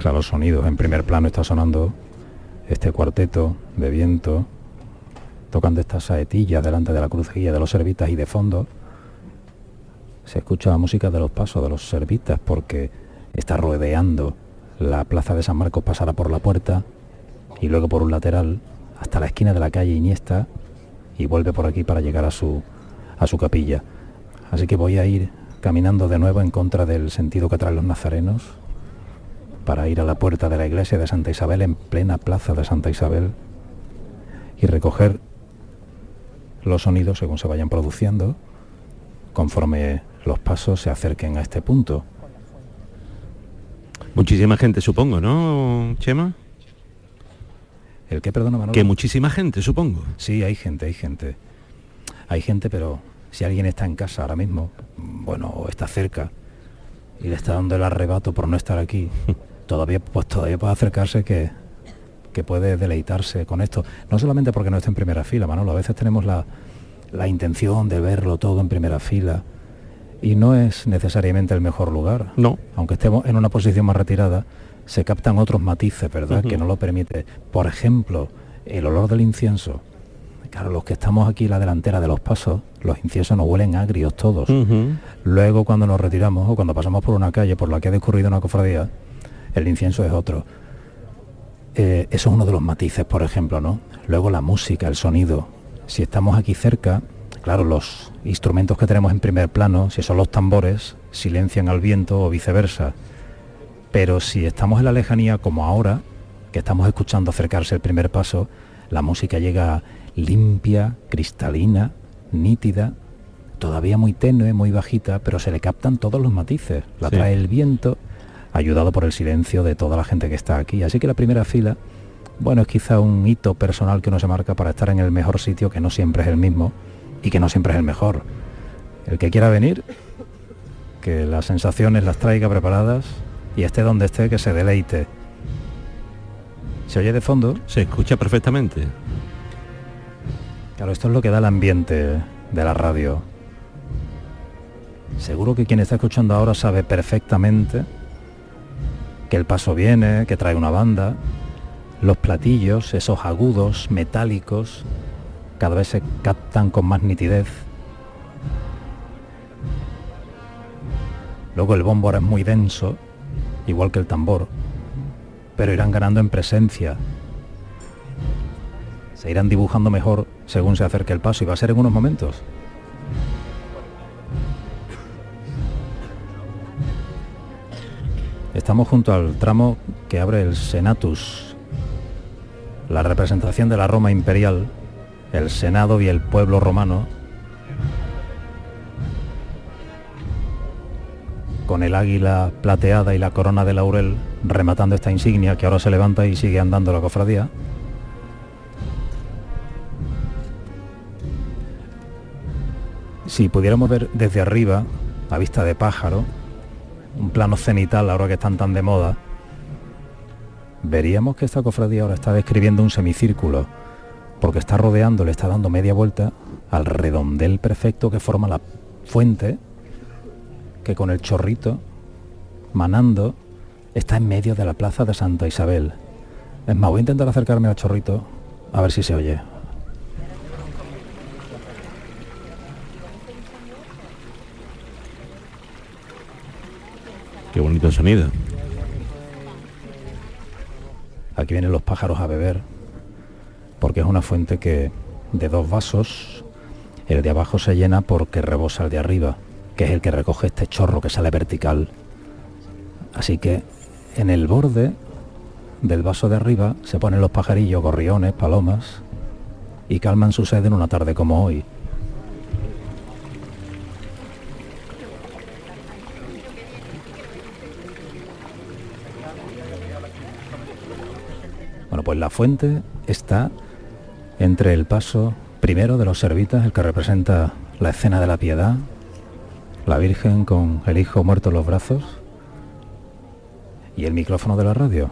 Mezclan los sonidos. En primer plano está sonando este cuarteto de viento, tocando estas saetillas delante de la crucería de los servitas y de fondo se escucha la música de los pasos de los servitas porque está rodeando la plaza de San Marcos, pasará por la puerta y luego por un lateral hasta la esquina de la calle Iniesta y vuelve por aquí para llegar a su, a su capilla. Así que voy a ir caminando de nuevo en contra del sentido que traen los nazarenos para ir a la puerta de la iglesia de Santa Isabel en plena plaza de Santa Isabel y recoger los sonidos según se vayan produciendo conforme los pasos se acerquen a este punto. Muchísima gente, supongo, ¿no, Chema? ¿El qué, perdona, Manolo? Que muchísima gente, supongo. Sí, hay gente, hay gente. Hay gente, pero si alguien está en casa ahora mismo, bueno, o está cerca, y le está dando el arrebato por no estar aquí, (laughs) todavía, pues todavía puede acercarse que, que puede deleitarse con esto. No solamente porque no esté en primera fila, Manolo, a veces tenemos la, la intención de verlo todo en primera fila, y no es necesariamente el mejor lugar. No. Aunque estemos en una posición más retirada, se captan otros matices, ¿verdad? Que no lo permite. Por ejemplo, el olor del incienso. Claro, los que estamos aquí la delantera de los pasos, los inciensos nos huelen agrios todos. Luego cuando nos retiramos o cuando pasamos por una calle por la que ha discurrido una cofradía, el incienso es otro. Eh, eso es uno de los matices, por ejemplo, ¿no? Luego la música, el sonido. Si estamos aquí cerca, Claro, los instrumentos que tenemos en primer plano, si son los tambores, silencian al viento o viceversa. Pero si estamos en la lejanía como ahora, que estamos escuchando acercarse el primer paso, la música llega limpia, cristalina, nítida, todavía muy tenue, muy bajita, pero se le captan todos los matices. La trae el viento, ayudado por el silencio de toda la gente que está aquí. Así que la primera fila, bueno, es quizá un hito personal que uno se marca para estar en el mejor sitio, que no siempre es el mismo y que no siempre es el mejor. El que quiera venir, que las sensaciones las traiga preparadas y esté donde esté, que se deleite. ¿Se oye de fondo? Se escucha perfectamente. Claro, esto es lo que da el ambiente de la radio. Seguro que quien está escuchando ahora sabe perfectamente que el paso viene, que trae una banda, los platillos, esos agudos, metálicos, cada vez se captan con más nitidez. Luego el bombo ahora es muy denso, igual que el tambor, pero irán ganando en presencia. Se irán dibujando mejor según se acerque el paso y va a ser en unos momentos. Estamos junto al tramo que abre el Senatus, la representación de la Roma imperial el Senado y el pueblo romano con el águila plateada y la corona de laurel rematando esta insignia que ahora se levanta y sigue andando la cofradía. Si pudiéramos ver desde arriba, a vista de pájaro, un plano cenital ahora que están tan de moda, veríamos que esta cofradía ahora está describiendo un semicírculo porque está rodeando, le está dando media vuelta al redondel perfecto que forma la fuente, que con el chorrito, manando, está en medio de la plaza de Santa Isabel. Es más, voy a intentar acercarme al chorrito, a ver si se oye. Qué bonito sonido. Aquí vienen los pájaros a beber porque es una fuente que de dos vasos, el de abajo se llena porque rebosa el de arriba, que es el que recoge este chorro que sale vertical. Así que en el borde del vaso de arriba se ponen los pajarillos, gorriones, palomas, y calman su sed en una tarde como hoy. Bueno, pues la fuente está entre el paso primero de los servitas, el que representa la escena de la piedad, la Virgen con el Hijo muerto en los brazos y el micrófono de la radio.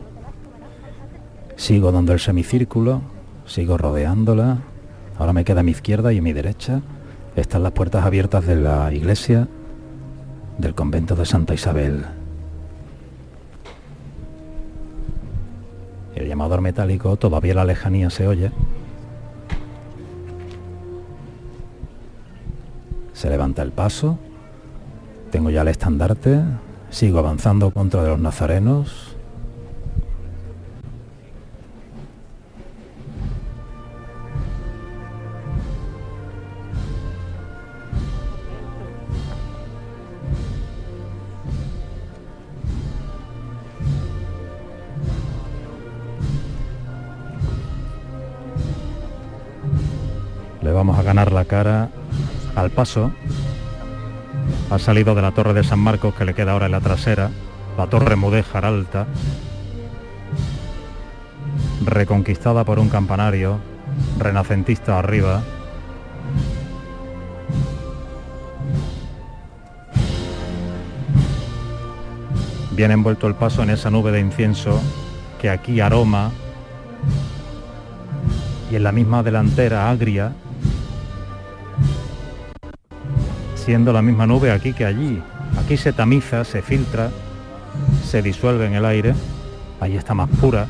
Sigo dando el semicírculo, sigo rodeándola, ahora me queda a mi izquierda y a mi derecha están las puertas abiertas de la iglesia del convento de Santa Isabel. El llamador metálico, todavía la lejanía se oye. Se levanta el paso. Tengo ya el estandarte. Sigo avanzando contra de los nazarenos. Paso. Ha salido de la torre de San Marcos que le queda ahora en la trasera. La torre Mudéjar alta. Reconquistada por un campanario. Renacentista arriba. Bien envuelto el paso en esa nube de incienso que aquí aroma y en la misma delantera agria, siendo la misma nube aquí que allí. Aquí se tamiza, se filtra, se disuelve en el aire, ahí está más pura.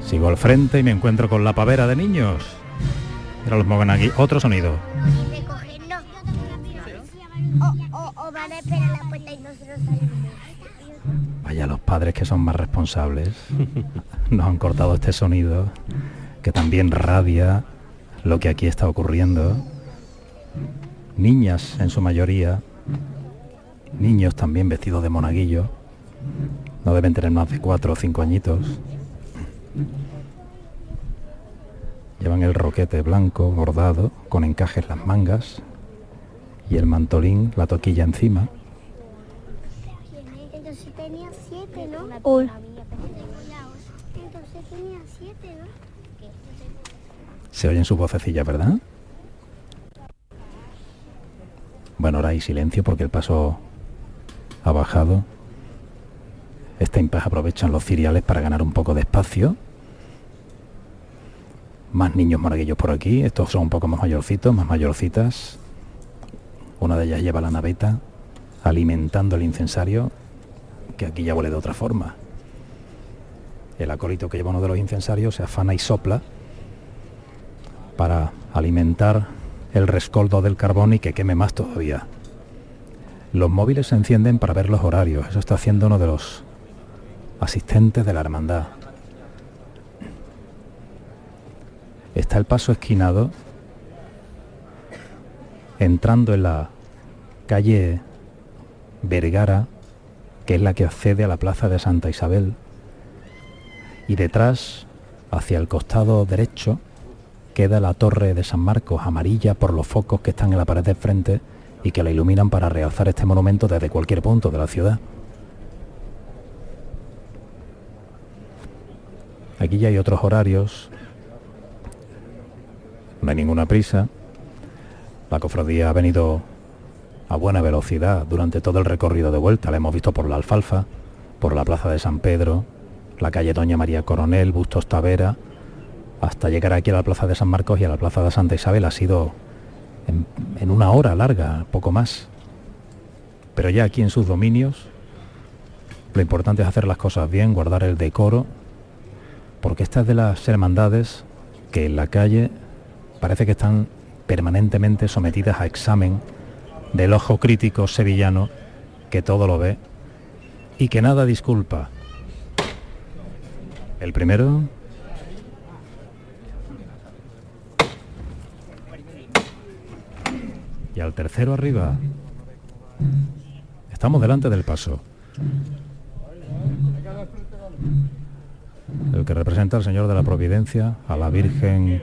Sigo al frente y me encuentro con la pavera de niños. Mira los aquí. Otro sonido. Padres que son más responsables. Nos han cortado este sonido que también radia lo que aquí está ocurriendo. Niñas en su mayoría, niños también vestidos de monaguillo, no deben tener más de cuatro o cinco añitos. Llevan el roquete blanco bordado con encajes las mangas y el mantolín, la toquilla encima. Entonces tenía Se oyen sus vocecillas, ¿verdad? Bueno, ahora hay silencio porque el paso ha bajado. Este impas aprovechan los ciriales para ganar un poco de espacio. Más niños moraguillos por aquí. Estos son un poco más mayorcitos, más mayorcitas. Una de ellas lleva la naveta alimentando el incensario, que aquí ya huele de otra forma. El acólito que lleva uno de los incensarios se afana y sopla para alimentar el rescoldo del carbón y que queme más todavía. Los móviles se encienden para ver los horarios. Eso está haciendo uno de los asistentes de la hermandad. Está el paso esquinado entrando en la calle Vergara, que es la que accede a la plaza de Santa Isabel, y detrás, hacia el costado derecho, queda la torre de San Marcos, amarilla por los focos que están en la pared de frente y que la iluminan para realzar este monumento desde cualquier punto de la ciudad. Aquí ya hay otros horarios, no hay ninguna prisa, la cofradía ha venido a buena velocidad durante todo el recorrido de vuelta. La hemos visto por la Alfalfa, por la Plaza de San Pedro, la calle Doña María Coronel, Bustos Tavera, hasta llegar aquí a la Plaza de San Marcos y a la Plaza de Santa Isabel. Ha sido en, en una hora larga, poco más. Pero ya aquí en sus dominios, lo importante es hacer las cosas bien, guardar el decoro, porque esta es de las hermandades que en la calle parece que están permanentemente sometidas a examen del ojo crítico sevillano que todo lo ve y que nada disculpa. El primero. Y al tercero arriba. Estamos delante del paso. El que representa al Señor de la Providencia, a la Virgen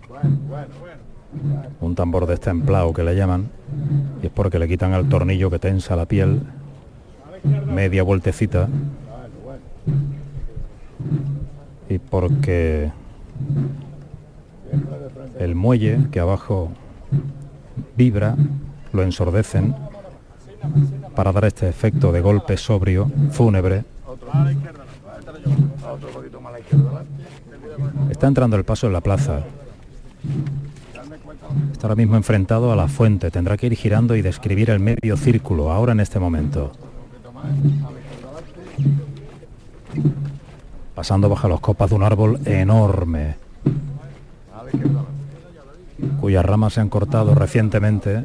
tambor destemplado que le llaman, y es porque le quitan el tornillo que tensa la piel, media vueltecita, y porque el muelle que abajo vibra, lo ensordecen para dar este efecto de golpe sobrio, fúnebre. Está entrando el paso en la plaza. Está ahora mismo enfrentado a la fuente. Tendrá que ir girando y describir el medio círculo, ahora en este momento. Pasando bajo las copas de un árbol enorme, cuyas ramas se han cortado recientemente.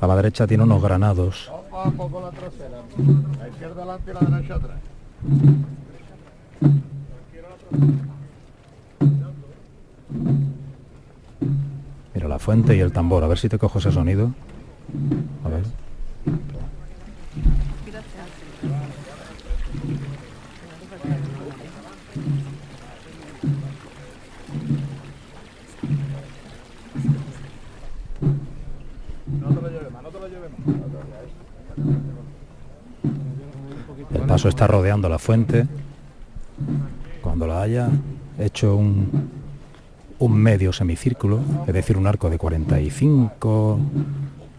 A la derecha tiene unos granados. La fuente y el tambor, a ver si te cojo ese sonido. A ver. El paso está rodeando la fuente. Cuando la haya hecho un, un medio semicírculo, es decir, un arco de 45,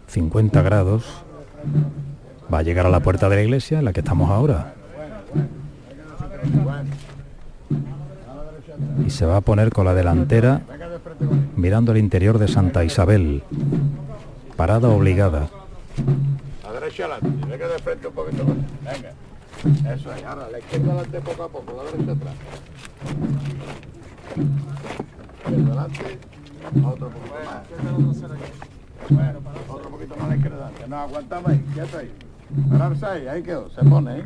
50 grados, va a llegar a la puerta de la iglesia en la que estamos ahora. Y se va a poner con la delantera mirando el interior de Santa Isabel, parada obligada. A derecha adelante, venga de frente un. Eso es, ahora la izquierda adelante poco a poco, la derecha atrás. Adelante, otro poquito más. Bueno, otro poquito más a la izquierda adelante. No, aguantamos ahí, quieto ahí. Pararse ahí, ahí quedó, se pone, ¿eh?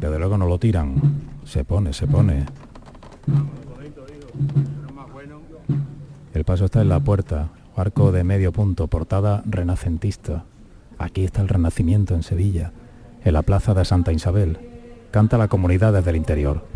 Desde luego no lo tiran. Se pone, se pone. El paso está en la puerta, arco de medio punto, portada renacentista. Aquí está el renacimiento en Sevilla, en la plaza de Santa Isabel. Canta la comunidad desde el interior.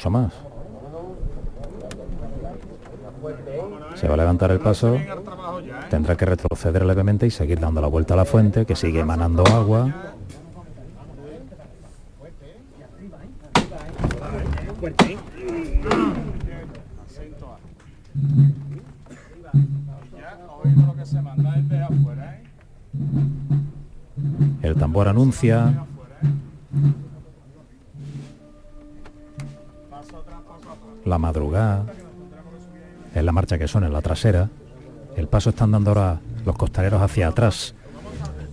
Mucho más. Se va a levantar el paso, tendrá que retroceder levemente y seguir dando la vuelta a la fuente, que sigue emanando agua. El tambor anuncia. La madrugada. Es la marcha que suena en la trasera. El paso están dando ahora los costaleros hacia atrás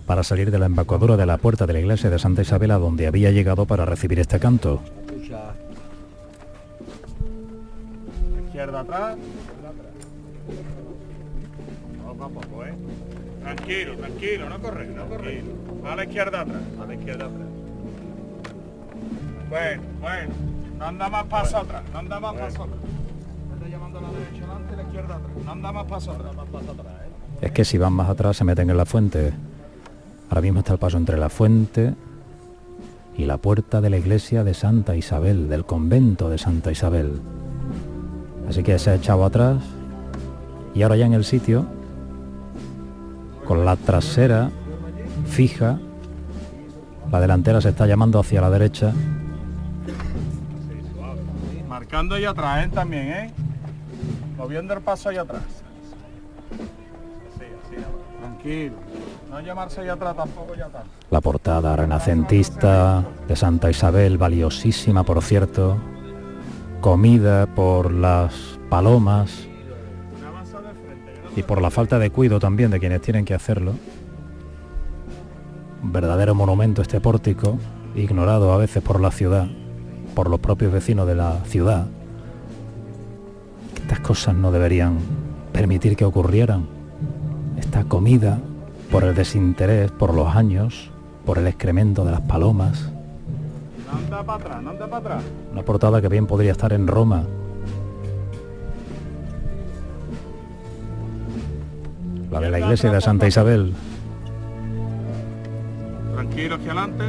para salir de la embocadura de la puerta de la iglesia de Santa Isabel a donde había llegado para recibir este canto. Anda más paso atrás, ¿eh? Es que si van más atrás se meten en la fuente. Ahora mismo está el paso entre la fuente y la puerta de la iglesia de Santa Isabel, del convento de Santa Isabel. Así que se ha echado atrás y ahora ya en el sitio, con la trasera fija, la delantera se está llamando hacia la derecha. Marcando ahí atrás, ¿eh? También, ¿eh? Moviendo el paso ahí atrás. Así, así, tranquilo. No llamarse ahí atrás tampoco ya está. La portada renacentista de Santa Isabel, valiosísima por cierto, comida por las palomas y por la falta de cuido también de quienes tienen que hacerlo. Un verdadero monumento este pórtico, ignorado a veces por la ciudad, por los propios vecinos de la ciudad. Estas cosas no deberían permitir que ocurrieran. Esta comida por el desinterés, por los años, por el excremento de las palomas. No anda para atrás, no anda para atrás. Una portada que bien podría estar en Roma. La de la iglesia de Santa Isabel. Tranquilo hacia adelante.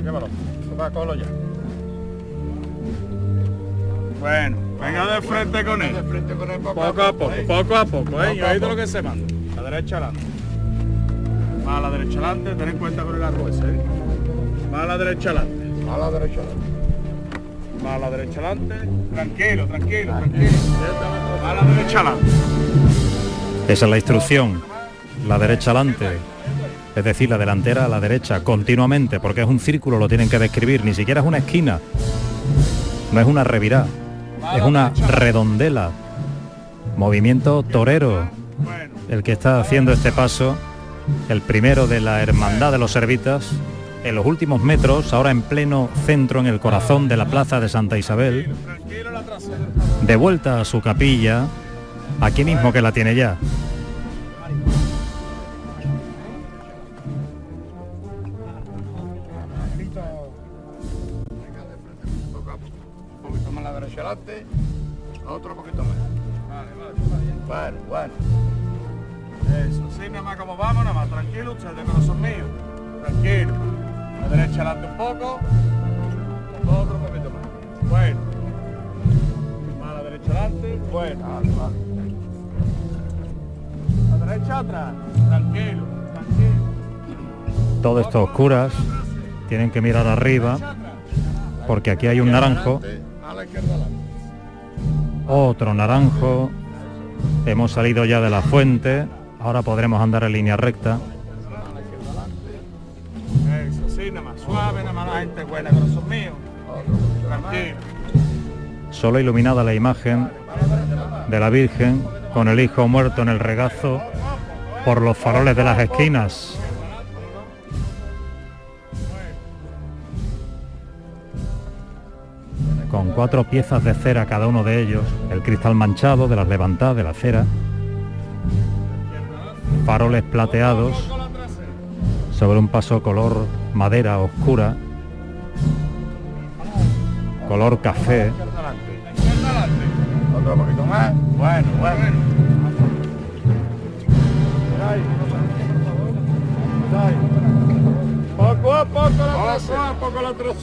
Venga, llévalo. Va, cógelo ya. Bueno, venga de frente con él. poco, a poco, poco a poco, ¿eh? Y oído lo que se manda. La derecha adelante. Más a la derecha adelante, ten en cuenta con el arroz ese, ¿eh? Más a la derecha adelante. Más a la derecha adelante. Más a la derecha adelante. Tranquilo, tranquilo, tranquilo. Más a la derecha adelante. Esa es la instrucción. La derecha adelante. Es decir, la delantera a la derecha, continuamente, porque es un círculo, lo tienen que describir, ni siquiera es una esquina. No es una revirada, es una redondela. Movimiento torero, el que está haciendo este paso, el primero de la Hermandad de los Servitas, en los últimos metros, ahora en pleno centro, en el corazón de la plaza de Santa Isabel, de vuelta a su capilla, aquí mismo que la tiene ya. Otro poquito más. Vale, vale. Bueno, bueno. Eso, sí, nada más como vamos, nada más. Tranquilo, ustedes corazón mío. Tranquilo. A la derecha adelante un poco. Otro poquito más. Bueno. Más a la derecha adelante. Bueno. Vale, vale. A la derecha atrás. Tranquilo, tranquilo. Todo esto oscuras, tienen que mirar arriba, porque aquí hay un naranjo, A la izquierda adelante. Otro naranjo, hemos salido ya de la fuente, ahora podremos andar en línea recta. Eso, sí, nada más. Suave, nada más la gente buena, corazón mío. Tranquilo. Solo iluminada la imagen de la Virgen con el Hijo muerto en el regazo por los faroles de las esquinas. Con cuatro piezas de cera cada uno de ellos, el cristal manchado de las levantadas de la cera, faroles plateados sobre un paso color madera oscura, color café, Otro poquito más. Bueno, bueno. Poco a poco la trocea. Poco a poco la trocea.